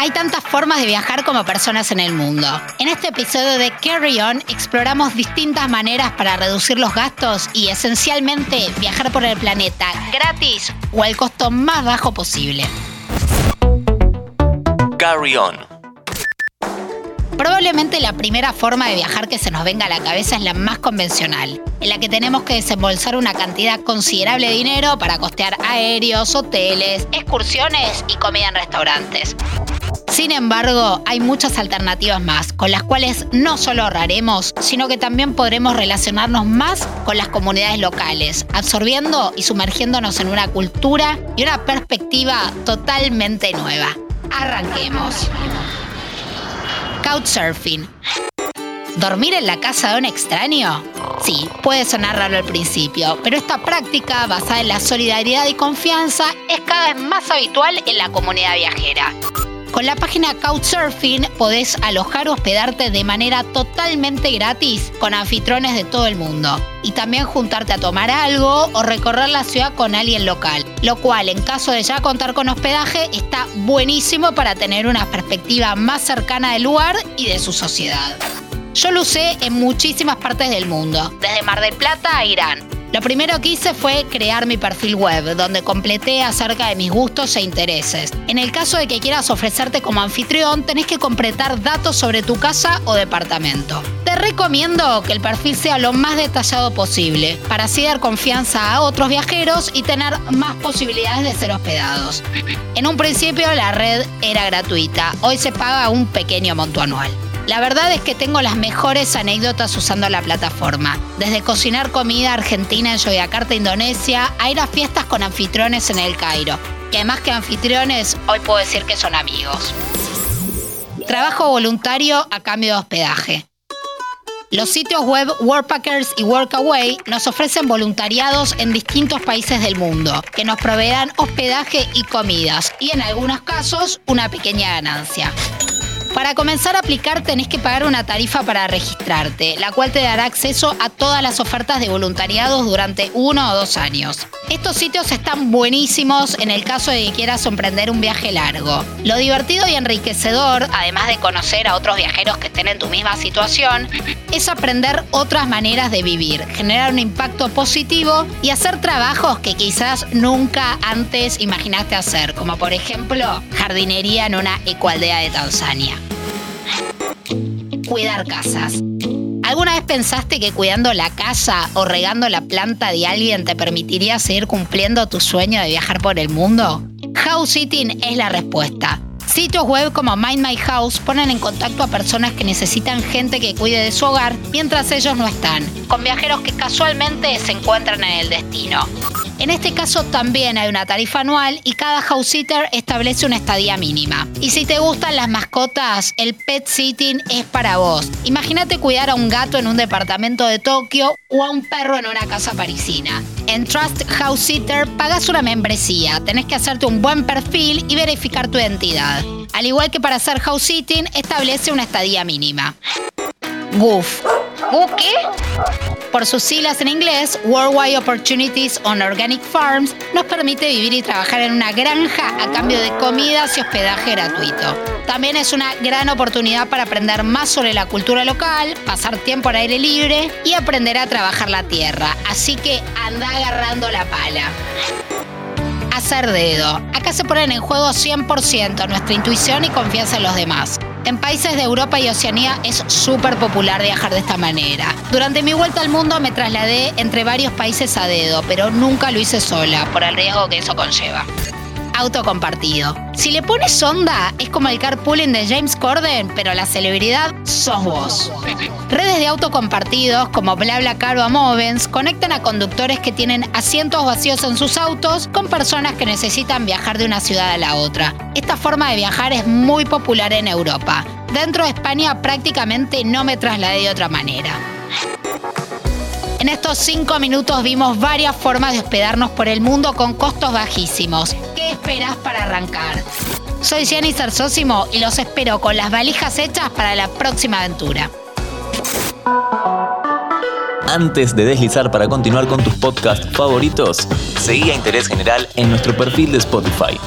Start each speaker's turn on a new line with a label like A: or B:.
A: Hay tantas formas de viajar como personas en el mundo. En este episodio de Carry On exploramos distintas maneras para reducir los gastos y esencialmente viajar por el planeta gratis o al costo más bajo posible.
B: Carry On.
A: Probablemente la primera forma de viajar que se nos venga a la cabeza es la más convencional, en la que tenemos que desembolsar una cantidad considerable de dinero para costear aéreos, hoteles, excursiones y comida en restaurantes. Sin embargo, hay muchas alternativas más, con las cuales no solo ahorraremos, sino que también podremos relacionarnos más con las comunidades locales, absorbiendo y sumergiéndonos en una cultura y una perspectiva totalmente nueva. Arranquemos. Couchsurfing. ¿Dormir en la casa de un extraño? Sí, puede sonar raro al principio, pero esta práctica basada en la solidaridad y confianza es cada vez más habitual en la comunidad viajera. Con la página Couchsurfing podés alojar o hospedarte de manera totalmente gratis con anfitriones de todo el mundo y también juntarte a tomar algo o recorrer la ciudad con alguien local, lo cual en caso de ya contar con hospedaje está buenísimo para tener una perspectiva más cercana del lugar y de su sociedad. Yo lo usé en muchísimas partes del mundo, desde Mar del Plata a Irán lo primero que hice fue crear mi perfil web, donde completé acerca de mis gustos e intereses. En el caso de que quieras ofrecerte como anfitrión, tenés que completar datos sobre tu casa o departamento. Te recomiendo que el perfil sea lo más detallado posible, para así dar confianza a otros viajeros y tener más posibilidades de ser hospedados. En un principio la red era gratuita, hoy se paga un pequeño monto anual. La verdad es que tengo las mejores anécdotas usando la plataforma. Desde cocinar comida argentina en Yogyakarta, Indonesia, a ir a fiestas con anfitriones en el Cairo. Que además que anfitriones, hoy puedo decir que son amigos. Trabajo voluntario a cambio de hospedaje. Los sitios web Workpackers y Workaway nos ofrecen voluntariados en distintos países del mundo, que nos proveerán hospedaje y comidas, y en algunos casos una pequeña ganancia. Para comenzar a aplicar tenés que pagar una tarifa para registrarte, la cual te dará acceso a todas las ofertas de voluntariados durante uno o dos años. Estos sitios están buenísimos en el caso de que quieras emprender un viaje largo. Lo divertido y enriquecedor, además de conocer a otros viajeros que estén en tu misma situación, es aprender otras maneras de vivir, generar un impacto positivo y hacer trabajos que quizás nunca antes imaginaste hacer, como por ejemplo jardinería en una ecualdea de Tanzania cuidar casas. ¿Alguna vez pensaste que cuidando la casa o regando la planta de alguien te permitiría seguir cumpliendo tu sueño de viajar por el mundo? House sitting es la respuesta. Sitios web como Mind My House ponen en contacto a personas que necesitan gente que cuide de su hogar mientras ellos no están, con viajeros que casualmente se encuentran en el destino. En este caso también hay una tarifa anual y cada house sitter establece una estadía mínima. Y si te gustan las mascotas, el pet sitting es para vos. Imagínate cuidar a un gato en un departamento de Tokio o a un perro en una casa parisina. En Trust House Sitter pagas una membresía, tenés que hacerte un buen perfil y verificar tu identidad. Al igual que para hacer house sitting, establece una estadía mínima. Goof. ¿Goof qué? Por sus siglas en inglés, Worldwide Opportunities on Organic Farms nos permite vivir y trabajar en una granja a cambio de comidas y hospedaje gratuito. También es una gran oportunidad para aprender más sobre la cultura local, pasar tiempo al aire libre y aprender a trabajar la tierra. Así que anda agarrando la pala hacer dedo. Acá se ponen en juego 100% nuestra intuición y confianza en los demás. En países de Europa y Oceanía es súper popular viajar de esta manera. Durante mi vuelta al mundo me trasladé entre varios países a dedo, pero nunca lo hice sola, por el riesgo que eso conlleva auto compartido. Si le pones onda, es como el carpooling de James Corden, pero la celebridad sos vos. Redes de auto compartidos como BlaBlaCar o Amovens conectan a conductores que tienen asientos vacíos en sus autos con personas que necesitan viajar de una ciudad a la otra. Esta forma de viajar es muy popular en Europa. Dentro de España prácticamente no me trasladé de otra manera. En estos cinco minutos vimos varias formas de hospedarnos por el mundo con costos bajísimos. ¿Qué esperas para arrancar? Soy Jenny Sarsósimo y los espero con las valijas hechas para la próxima aventura.
B: Antes de deslizar para continuar con tus podcasts favoritos, seguí a Interés General en nuestro perfil de Spotify.